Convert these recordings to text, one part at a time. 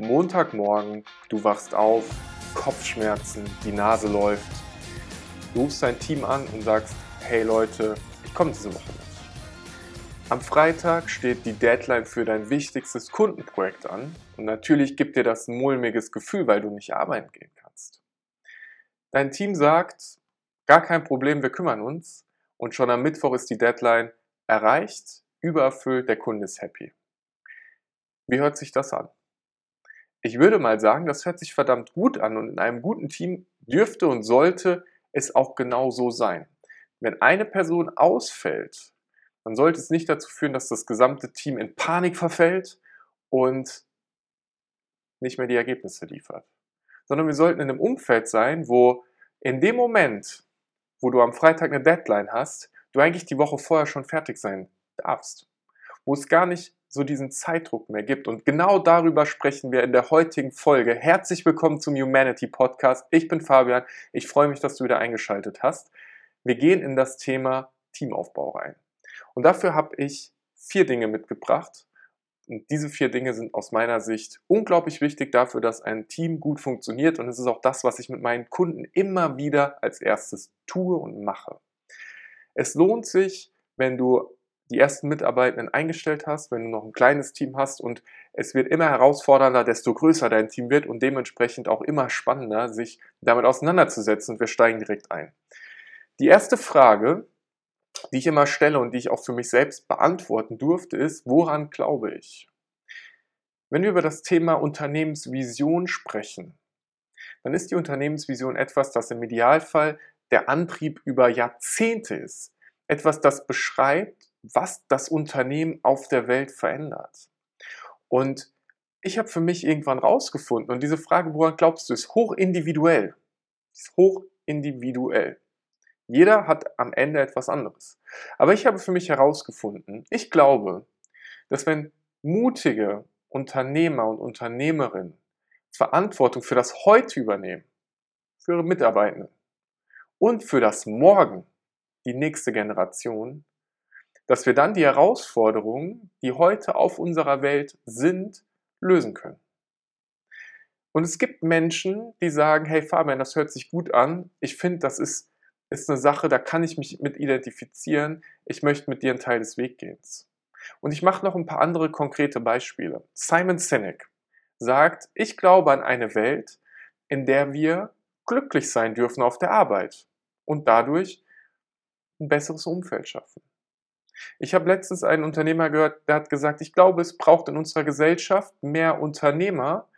Montagmorgen, du wachst auf, Kopfschmerzen, die Nase läuft. Du rufst dein Team an und sagst, hey Leute, ich komme diese Woche nicht. Am Freitag steht die Deadline für dein wichtigstes Kundenprojekt an und natürlich gibt dir das ein mulmiges Gefühl, weil du nicht arbeiten gehen kannst. Dein Team sagt, gar kein Problem, wir kümmern uns und schon am Mittwoch ist die Deadline erreicht, übererfüllt, der Kunde ist happy. Wie hört sich das an? Ich würde mal sagen, das hört sich verdammt gut an und in einem guten Team dürfte und sollte es auch genau so sein. Wenn eine Person ausfällt, dann sollte es nicht dazu führen, dass das gesamte Team in Panik verfällt und nicht mehr die Ergebnisse liefert. Sondern wir sollten in einem Umfeld sein, wo in dem Moment, wo du am Freitag eine Deadline hast, du eigentlich die Woche vorher schon fertig sein darfst. Wo es gar nicht so diesen Zeitdruck mehr gibt. Und genau darüber sprechen wir in der heutigen Folge. Herzlich willkommen zum Humanity Podcast. Ich bin Fabian. Ich freue mich, dass du wieder eingeschaltet hast. Wir gehen in das Thema Teamaufbau rein. Und dafür habe ich vier Dinge mitgebracht. Und diese vier Dinge sind aus meiner Sicht unglaublich wichtig dafür, dass ein Team gut funktioniert. Und es ist auch das, was ich mit meinen Kunden immer wieder als erstes tue und mache. Es lohnt sich, wenn du die ersten Mitarbeitenden eingestellt hast, wenn du noch ein kleines Team hast und es wird immer herausfordernder, desto größer dein Team wird und dementsprechend auch immer spannender, sich damit auseinanderzusetzen und wir steigen direkt ein. Die erste Frage, die ich immer stelle und die ich auch für mich selbst beantworten durfte, ist, woran glaube ich? Wenn wir über das Thema Unternehmensvision sprechen, dann ist die Unternehmensvision etwas, das im Idealfall der Antrieb über Jahrzehnte ist. Etwas, das beschreibt, was das Unternehmen auf der Welt verändert. Und ich habe für mich irgendwann rausgefunden, und diese Frage, woran glaubst du, ist hochindividuell. Ist hochindividuell. Jeder hat am Ende etwas anderes. Aber ich habe für mich herausgefunden, ich glaube, dass wenn mutige Unternehmer und Unternehmerinnen Verantwortung für das Heute übernehmen, für ihre Mitarbeitenden und für das Morgen, die nächste Generation, dass wir dann die Herausforderungen, die heute auf unserer Welt sind, lösen können. Und es gibt Menschen, die sagen, hey Fabian, das hört sich gut an. Ich finde, das ist, ist eine Sache, da kann ich mich mit identifizieren. Ich möchte mit dir einen Teil des Weggehens. Und ich mache noch ein paar andere konkrete Beispiele. Simon Sinek sagt, ich glaube an eine Welt, in der wir glücklich sein dürfen auf der Arbeit und dadurch ein besseres Umfeld schaffen. Ich habe letztens einen Unternehmer gehört, der hat gesagt, ich glaube, es braucht in unserer Gesellschaft mehr Unternehmer,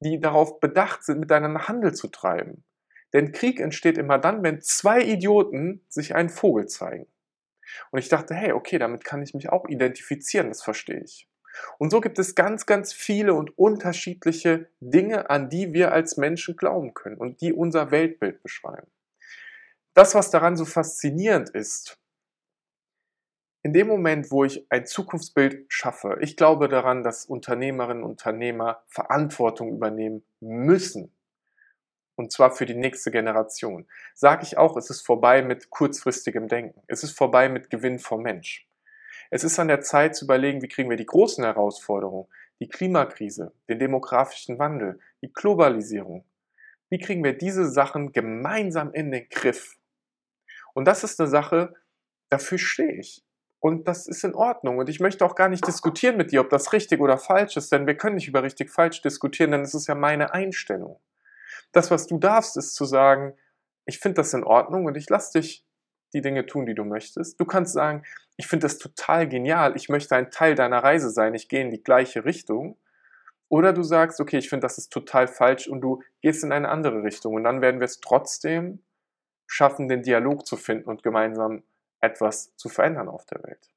die darauf bedacht sind, miteinander Handel zu treiben. Denn Krieg entsteht immer dann, wenn zwei Idioten sich einen Vogel zeigen. Und ich dachte, hey, okay, damit kann ich mich auch identifizieren, das verstehe ich. Und so gibt es ganz, ganz viele und unterschiedliche Dinge, an die wir als Menschen glauben können und die unser Weltbild beschreiben. Das, was daran so faszinierend ist, in dem Moment, wo ich ein Zukunftsbild schaffe, ich glaube daran, dass Unternehmerinnen und Unternehmer Verantwortung übernehmen müssen. Und zwar für die nächste Generation. Sage ich auch, es ist vorbei mit kurzfristigem Denken. Es ist vorbei mit Gewinn vom Mensch. Es ist an der Zeit zu überlegen, wie kriegen wir die großen Herausforderungen, die Klimakrise, den demografischen Wandel, die Globalisierung, wie kriegen wir diese Sachen gemeinsam in den Griff? Und das ist eine Sache, dafür stehe ich. Und das ist in Ordnung. Und ich möchte auch gar nicht diskutieren mit dir, ob das richtig oder falsch ist, denn wir können nicht über richtig falsch diskutieren, denn es ist ja meine Einstellung. Das, was du darfst, ist zu sagen, ich finde das in Ordnung und ich lasse dich die Dinge tun, die du möchtest. Du kannst sagen, ich finde das total genial, ich möchte ein Teil deiner Reise sein, ich gehe in die gleiche Richtung. Oder du sagst, okay, ich finde das ist total falsch und du gehst in eine andere Richtung. Und dann werden wir es trotzdem schaffen, den Dialog zu finden und gemeinsam etwas zu verändern auf der Welt.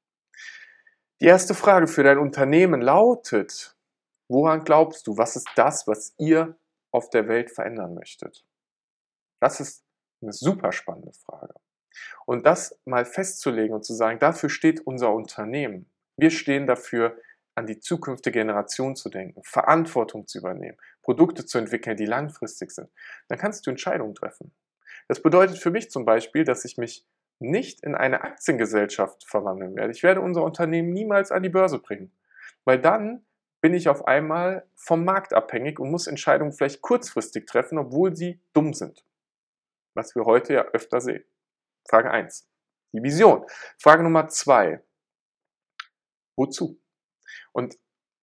Die erste Frage für dein Unternehmen lautet, woran glaubst du, was ist das, was ihr auf der Welt verändern möchtet? Das ist eine super spannende Frage. Und das mal festzulegen und zu sagen, dafür steht unser Unternehmen. Wir stehen dafür, an die zukünftige Generation zu denken, Verantwortung zu übernehmen, Produkte zu entwickeln, die langfristig sind. Dann kannst du Entscheidungen treffen. Das bedeutet für mich zum Beispiel, dass ich mich nicht in eine Aktiengesellschaft verwandeln werde. Ich werde unser Unternehmen niemals an die Börse bringen, weil dann bin ich auf einmal vom Markt abhängig und muss Entscheidungen vielleicht kurzfristig treffen, obwohl sie dumm sind. Was wir heute ja öfter sehen. Frage 1. Die Vision. Frage Nummer 2. Wozu? Und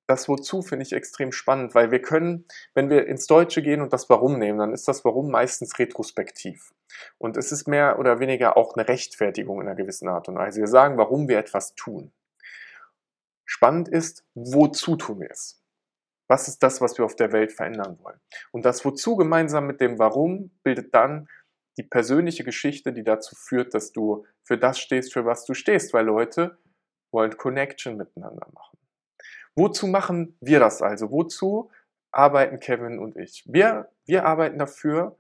das Wozu finde ich extrem spannend, weil wir können, wenn wir ins Deutsche gehen und das Warum nehmen, dann ist das Warum meistens retrospektiv. Und es ist mehr oder weniger auch eine Rechtfertigung in einer gewissen Art und Weise. Wir sagen, warum wir etwas tun. Spannend ist, wozu tun wir es? Was ist das, was wir auf der Welt verändern wollen? Und das Wozu gemeinsam mit dem Warum bildet dann die persönliche Geschichte, die dazu führt, dass du für das stehst, für was du stehst, weil Leute wollen Connection miteinander machen. Wozu machen wir das also? Wozu arbeiten Kevin und ich? Wir, wir arbeiten dafür,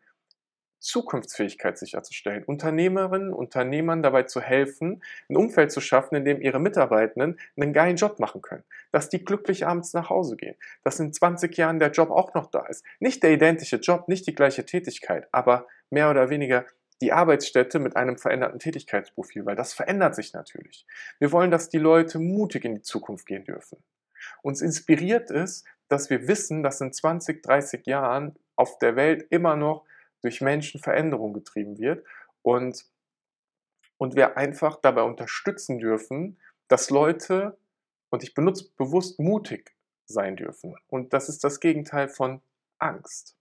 Zukunftsfähigkeit sicherzustellen, Unternehmerinnen, Unternehmern dabei zu helfen, ein Umfeld zu schaffen, in dem ihre Mitarbeitenden einen geilen Job machen können, dass die glücklich abends nach Hause gehen, dass in 20 Jahren der Job auch noch da ist. Nicht der identische Job, nicht die gleiche Tätigkeit, aber mehr oder weniger die Arbeitsstätte mit einem veränderten Tätigkeitsprofil, weil das verändert sich natürlich. Wir wollen, dass die Leute mutig in die Zukunft gehen dürfen. Uns inspiriert es, dass wir wissen, dass in 20, 30 Jahren auf der Welt immer noch durch Menschen Veränderung getrieben wird und, und wir einfach dabei unterstützen dürfen, dass Leute, und ich benutze bewusst mutig sein dürfen. Und das ist das Gegenteil von Angst.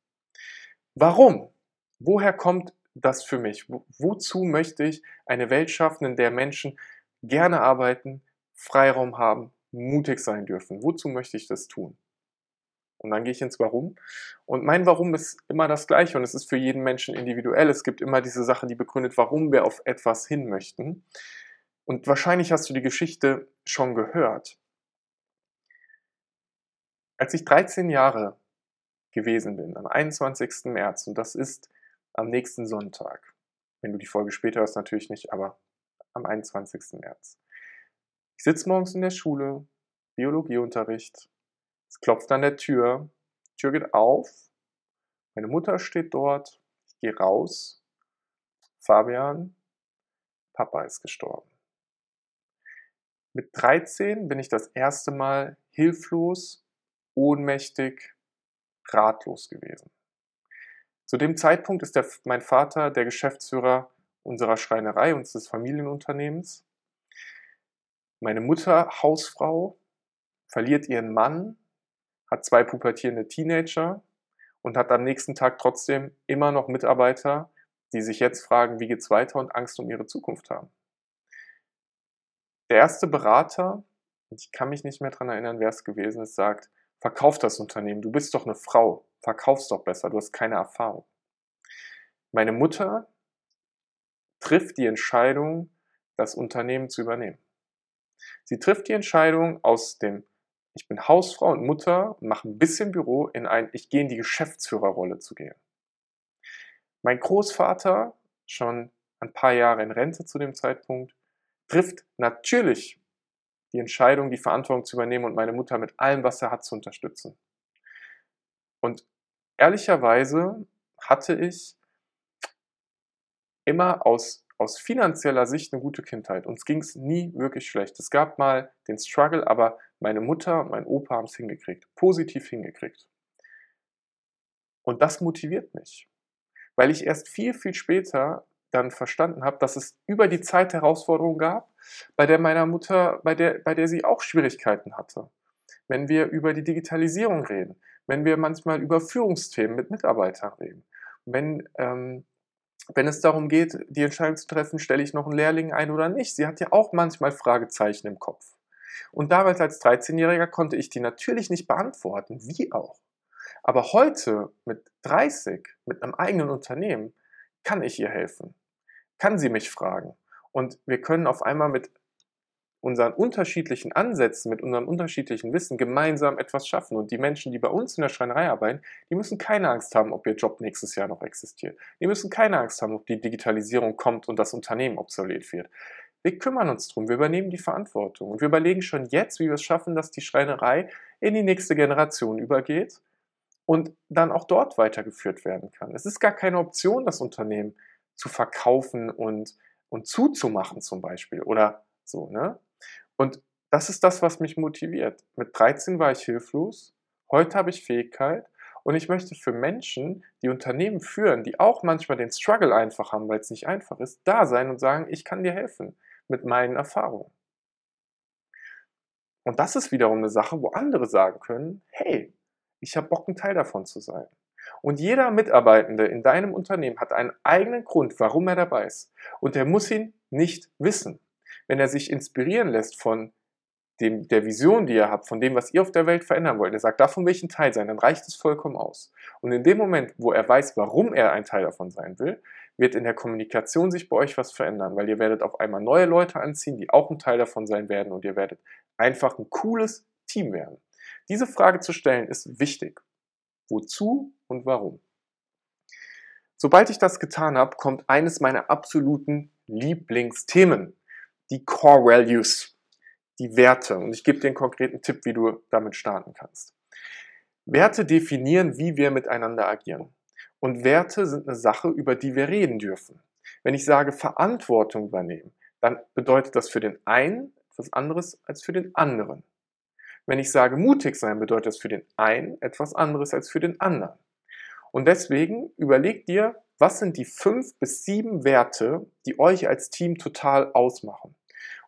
Warum? Woher kommt das für mich? Wozu möchte ich eine Welt schaffen, in der Menschen gerne arbeiten, Freiraum haben, mutig sein dürfen? Wozu möchte ich das tun? Und dann gehe ich ins Warum. Und mein Warum ist immer das gleiche und es ist für jeden Menschen individuell. Es gibt immer diese Sache, die begründet, warum wir auf etwas hin möchten. Und wahrscheinlich hast du die Geschichte schon gehört. Als ich 13 Jahre gewesen bin, am 21. März, und das ist am nächsten Sonntag, wenn du die Folge später hast, natürlich nicht, aber am 21. März. Ich sitze morgens in der Schule, Biologieunterricht, es klopft an der Tür, die Tür geht auf, meine Mutter steht dort, ich gehe raus, Fabian, Papa ist gestorben. Mit 13 bin ich das erste Mal hilflos, ohnmächtig, ratlos gewesen. Zu dem Zeitpunkt ist der, mein Vater der Geschäftsführer unserer Schreinerei, unseres Familienunternehmens. Meine Mutter, Hausfrau, verliert ihren Mann hat zwei pubertierende Teenager und hat am nächsten Tag trotzdem immer noch Mitarbeiter, die sich jetzt fragen, wie geht's weiter und Angst um ihre Zukunft haben. Der erste Berater, ich kann mich nicht mehr daran erinnern, wer es gewesen ist, sagt, verkauf das Unternehmen, du bist doch eine Frau, verkauf's doch besser, du hast keine Erfahrung. Meine Mutter trifft die Entscheidung, das Unternehmen zu übernehmen. Sie trifft die Entscheidung aus dem ich bin Hausfrau und Mutter, mache ein bisschen Büro in ein, ich gehe in die Geschäftsführerrolle zu gehen. Mein Großvater, schon ein paar Jahre in Rente zu dem Zeitpunkt, trifft natürlich die Entscheidung, die Verantwortung zu übernehmen und meine Mutter mit allem, was er hat, zu unterstützen. Und ehrlicherweise hatte ich immer aus, aus finanzieller Sicht eine gute Kindheit. Uns ging es nie wirklich schlecht. Es gab mal den Struggle, aber meine Mutter und mein Opa haben es hingekriegt, positiv hingekriegt. Und das motiviert mich, weil ich erst viel, viel später dann verstanden habe, dass es über die Zeit Herausforderungen gab, bei der meiner Mutter, bei der, bei der sie auch Schwierigkeiten hatte. Wenn wir über die Digitalisierung reden, wenn wir manchmal über Führungsthemen mit Mitarbeitern reden, wenn, ähm, wenn es darum geht, die Entscheidung zu treffen, stelle ich noch einen Lehrling ein oder nicht. Sie hat ja auch manchmal Fragezeichen im Kopf. Und damals als 13-Jähriger konnte ich die natürlich nicht beantworten, wie auch. Aber heute mit 30, mit einem eigenen Unternehmen, kann ich ihr helfen, kann sie mich fragen. Und wir können auf einmal mit unseren unterschiedlichen Ansätzen, mit unserem unterschiedlichen Wissen gemeinsam etwas schaffen. Und die Menschen, die bei uns in der Schreinerei arbeiten, die müssen keine Angst haben, ob ihr Job nächstes Jahr noch existiert. Die müssen keine Angst haben, ob die Digitalisierung kommt und das Unternehmen obsolet wird. Wir kümmern uns drum, wir übernehmen die Verantwortung und wir überlegen schon jetzt, wie wir es schaffen, dass die Schreinerei in die nächste Generation übergeht und dann auch dort weitergeführt werden kann. Es ist gar keine Option, das Unternehmen zu verkaufen und, und zuzumachen zum Beispiel oder so. Ne? Und das ist das, was mich motiviert. Mit 13 war ich hilflos, heute habe ich Fähigkeit und ich möchte für Menschen, die Unternehmen führen, die auch manchmal den Struggle einfach haben, weil es nicht einfach ist, da sein und sagen, ich kann dir helfen mit meinen Erfahrungen. Und das ist wiederum eine Sache, wo andere sagen können, hey, ich habe Bock, ein Teil davon zu sein. Und jeder Mitarbeitende in deinem Unternehmen hat einen eigenen Grund, warum er dabei ist. Und er muss ihn nicht wissen. Wenn er sich inspirieren lässt von dem, der Vision, die ihr habt, von dem, was ihr auf der Welt verändern wollt, er sagt, davon will ich ein Teil sein, dann reicht es vollkommen aus. Und in dem Moment, wo er weiß, warum er ein Teil davon sein will, wird in der Kommunikation sich bei euch was verändern, weil ihr werdet auf einmal neue Leute anziehen, die auch ein Teil davon sein werden und ihr werdet einfach ein cooles Team werden. Diese Frage zu stellen ist wichtig. Wozu und warum? Sobald ich das getan habe, kommt eines meiner absoluten Lieblingsthemen, die Core Values, die Werte. Und ich gebe dir einen konkreten Tipp, wie du damit starten kannst. Werte definieren, wie wir miteinander agieren. Und Werte sind eine Sache, über die wir reden dürfen. Wenn ich sage Verantwortung übernehmen, dann bedeutet das für den einen etwas anderes als für den anderen. Wenn ich sage mutig sein, bedeutet das für den einen etwas anderes als für den anderen. Und deswegen überlegt dir, was sind die fünf bis sieben Werte, die euch als Team total ausmachen.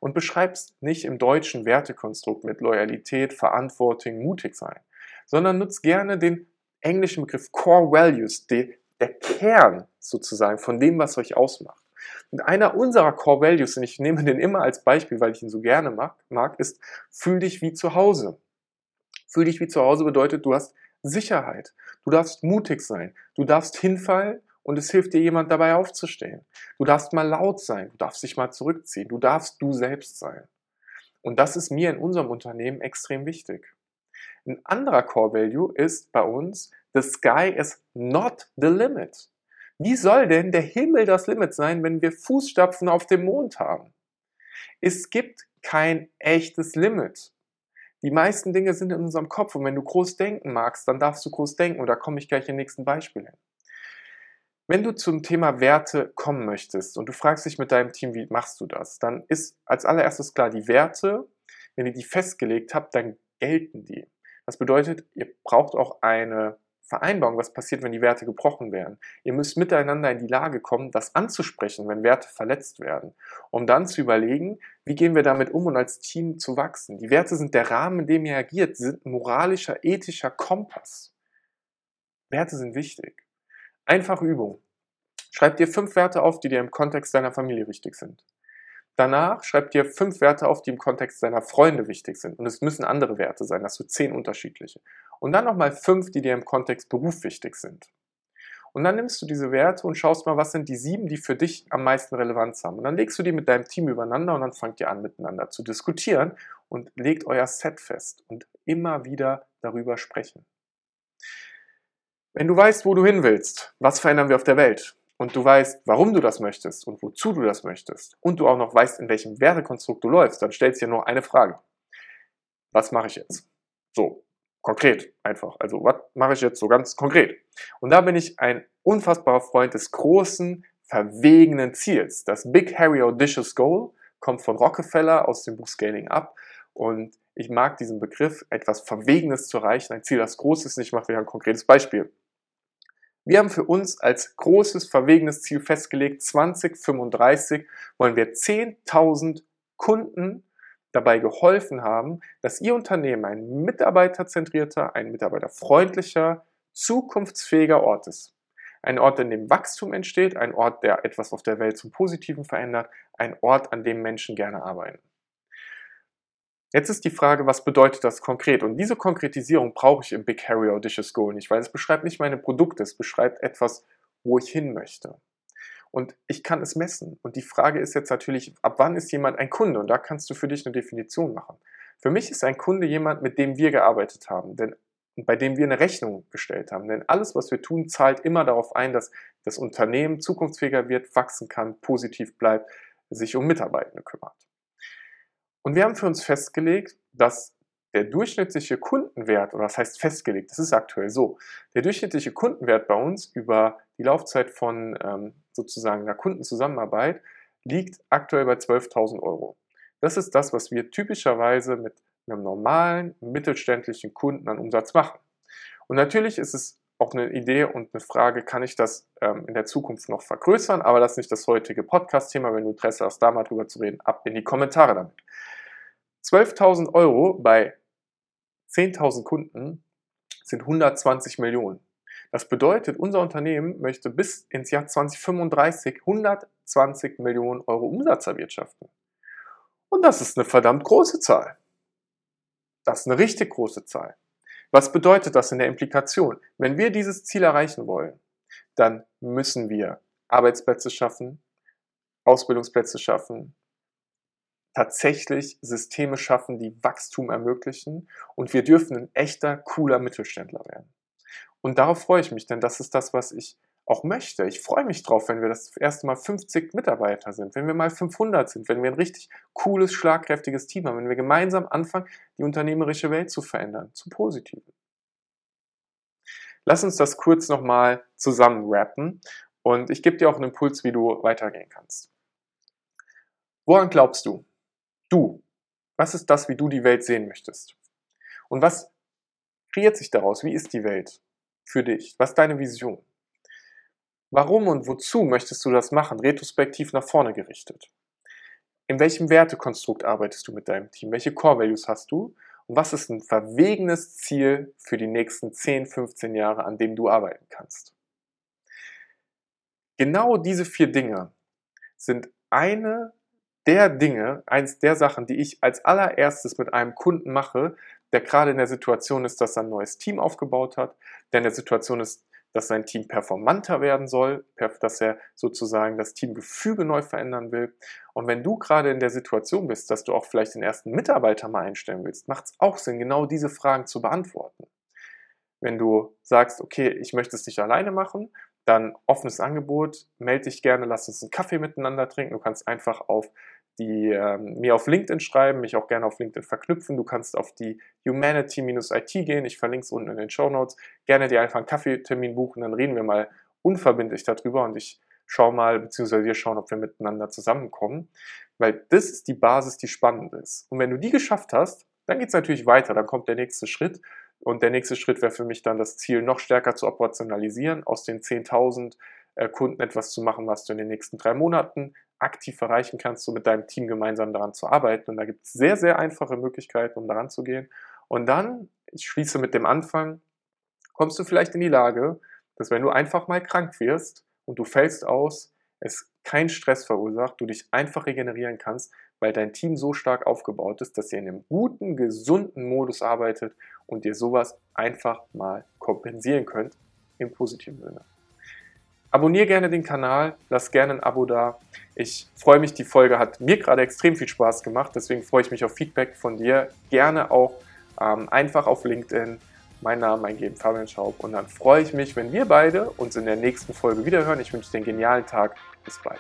Und beschreibst nicht im deutschen Wertekonstrukt mit Loyalität, Verantwortung, mutig sein, sondern nutzt gerne den englischen Begriff Core Values, die, der Kern sozusagen von dem, was euch ausmacht. Und einer unserer Core Values, und ich nehme den immer als Beispiel, weil ich ihn so gerne mag, mag ist, fühl dich wie zu Hause. Fühl dich wie zu Hause bedeutet, du hast Sicherheit. Du darfst mutig sein. Du darfst hinfallen und es hilft dir jemand dabei aufzustehen. Du darfst mal laut sein. Du darfst dich mal zurückziehen. Du darfst du selbst sein. Und das ist mir in unserem Unternehmen extrem wichtig. Ein anderer Core Value ist bei uns, the sky is not the limit. Wie soll denn der Himmel das Limit sein, wenn wir Fußstapfen auf dem Mond haben? Es gibt kein echtes Limit. Die meisten Dinge sind in unserem Kopf und wenn du groß denken magst, dann darfst du groß denken und da komme ich gleich im nächsten Beispiel hin. Wenn du zum Thema Werte kommen möchtest und du fragst dich mit deinem Team, wie machst du das, dann ist als allererstes klar, die Werte, wenn ihr die festgelegt habt, dann gelten die. Das bedeutet, ihr braucht auch eine Vereinbarung, was passiert, wenn die Werte gebrochen werden. Ihr müsst miteinander in die Lage kommen, das anzusprechen, wenn Werte verletzt werden, um dann zu überlegen, wie gehen wir damit um und als Team zu wachsen. Die Werte sind der Rahmen, in dem ihr agiert, sind moralischer, ethischer Kompass. Werte sind wichtig. Einfache Übung. Schreib dir fünf Werte auf, die dir im Kontext deiner Familie wichtig sind. Danach schreib dir fünf Werte auf, die im Kontext deiner Freunde wichtig sind. Und es müssen andere Werte sein, das du zehn unterschiedliche. Und dann nochmal fünf, die dir im Kontext Beruf wichtig sind. Und dann nimmst du diese Werte und schaust mal, was sind die sieben, die für dich am meisten Relevanz haben. Und dann legst du die mit deinem Team übereinander und dann fangt ihr an, miteinander zu diskutieren und legt euer Set fest und immer wieder darüber sprechen. Wenn du weißt, wo du hin willst, was verändern wir auf der Welt, und du weißt, warum du das möchtest und wozu du das möchtest und du auch noch weißt, in welchem Wertekonstrukt du läufst, dann stellst du dir nur eine Frage. Was mache ich jetzt? So, konkret einfach. Also, was mache ich jetzt so ganz konkret? Und da bin ich ein unfassbarer Freund des großen, verwegenen Ziels. Das Big Harry Audacious Goal kommt von Rockefeller aus dem Buch Scaling Up und ich mag diesen Begriff, etwas Verwegenes zu erreichen, ein Ziel, das groß ist. Ich mache wieder ein konkretes Beispiel. Wir haben für uns als großes, verwegenes Ziel festgelegt, 2035 wollen wir 10.000 Kunden dabei geholfen haben, dass Ihr Unternehmen ein mitarbeiterzentrierter, ein mitarbeiterfreundlicher, zukunftsfähiger Ort ist. Ein Ort, in dem Wachstum entsteht, ein Ort, der etwas auf der Welt zum Positiven verändert, ein Ort, an dem Menschen gerne arbeiten. Jetzt ist die Frage, was bedeutet das konkret? Und diese Konkretisierung brauche ich im Big Harry Audacious Goal nicht, weil es beschreibt nicht meine Produkte, es beschreibt etwas, wo ich hin möchte. Und ich kann es messen. Und die Frage ist jetzt natürlich, ab wann ist jemand ein Kunde? Und da kannst du für dich eine Definition machen. Für mich ist ein Kunde jemand, mit dem wir gearbeitet haben, denn bei dem wir eine Rechnung gestellt haben. Denn alles, was wir tun, zahlt immer darauf ein, dass das Unternehmen zukunftsfähiger wird, wachsen kann, positiv bleibt, sich um Mitarbeitende kümmert. Und wir haben für uns festgelegt, dass der durchschnittliche Kundenwert, oder das heißt festgelegt, das ist aktuell so, der durchschnittliche Kundenwert bei uns über die Laufzeit von ähm, sozusagen einer Kundenzusammenarbeit liegt aktuell bei 12.000 Euro. Das ist das, was wir typischerweise mit einem normalen mittelständlichen Kunden an Umsatz machen. Und natürlich ist es auch eine Idee und eine Frage, kann ich das ähm, in der Zukunft noch vergrößern? Aber das ist nicht das heutige Podcast-Thema. Wenn du Interesse hast, da mal drüber zu reden, ab in die Kommentare damit. 12.000 Euro bei 10.000 Kunden sind 120 Millionen. Das bedeutet, unser Unternehmen möchte bis ins Jahr 2035 120 Millionen Euro Umsatz erwirtschaften. Und das ist eine verdammt große Zahl. Das ist eine richtig große Zahl. Was bedeutet das in der Implikation? Wenn wir dieses Ziel erreichen wollen, dann müssen wir Arbeitsplätze schaffen, Ausbildungsplätze schaffen, tatsächlich Systeme schaffen, die Wachstum ermöglichen und wir dürfen ein echter, cooler Mittelständler werden. Und darauf freue ich mich, denn das ist das, was ich auch möchte. Ich freue mich drauf, wenn wir das erste Mal 50 Mitarbeiter sind, wenn wir mal 500 sind, wenn wir ein richtig cooles, schlagkräftiges Team haben, wenn wir gemeinsam anfangen, die unternehmerische Welt zu verändern, zum Positiven. Lass uns das kurz nochmal zusammen rappen und ich gebe dir auch einen Impuls, wie du weitergehen kannst. Woran glaubst du? Du. Was ist das, wie du die Welt sehen möchtest? Und was kreiert sich daraus? Wie ist die Welt für dich? Was ist deine Vision? Warum und wozu möchtest du das machen? Retrospektiv nach vorne gerichtet. In welchem Wertekonstrukt arbeitest du mit deinem Team? Welche Core Values hast du? Und was ist ein verwegenes Ziel für die nächsten 10, 15 Jahre, an dem du arbeiten kannst? Genau diese vier Dinge sind eine der Dinge, eins der Sachen, die ich als allererstes mit einem Kunden mache, der gerade in der Situation ist, dass er ein neues Team aufgebaut hat, der in der Situation ist, dass sein Team performanter werden soll, dass er sozusagen das Teamgefüge neu verändern will. Und wenn du gerade in der Situation bist, dass du auch vielleicht den ersten Mitarbeiter mal einstellen willst, macht es auch Sinn, genau diese Fragen zu beantworten. Wenn du sagst, okay, ich möchte es nicht alleine machen, dann offenes Angebot, melde dich gerne, lass uns einen Kaffee miteinander trinken. Du kannst einfach auf die ähm, mir auf LinkedIn schreiben, mich auch gerne auf LinkedIn verknüpfen. Du kannst auf die Humanity-IT gehen. Ich verlinke es unten in den Show Notes. Gerne dir einfach einen Kaffeetermin buchen, dann reden wir mal unverbindlich darüber und ich schaue mal, beziehungsweise wir schauen, ob wir miteinander zusammenkommen. Weil das ist die Basis, die spannend ist. Und wenn du die geschafft hast, dann geht es natürlich weiter. Dann kommt der nächste Schritt. Und der nächste Schritt wäre für mich dann das Ziel, noch stärker zu operationalisieren, aus den 10.000 äh, Kunden etwas zu machen, was du in den nächsten drei Monaten aktiv erreichen kannst, so mit deinem Team gemeinsam daran zu arbeiten. Und da gibt es sehr, sehr einfache Möglichkeiten, um daran zu gehen. Und dann, ich schließe mit dem Anfang, kommst du vielleicht in die Lage, dass wenn du einfach mal krank wirst und du fällst aus, es keinen Stress verursacht, du dich einfach regenerieren kannst, weil dein Team so stark aufgebaut ist, dass ihr in einem guten, gesunden Modus arbeitet und ihr sowas einfach mal kompensieren könnt im positiven Sinne. Abonnier gerne den Kanal, lass gerne ein Abo da. Ich freue mich, die Folge hat mir gerade extrem viel Spaß gemacht, deswegen freue ich mich auf Feedback von dir. Gerne auch ähm, einfach auf LinkedIn mein Name eingeben, Fabian Schaub. Und dann freue ich mich, wenn wir beide uns in der nächsten Folge wiederhören. Ich wünsche dir einen genialen Tag. Bis bald.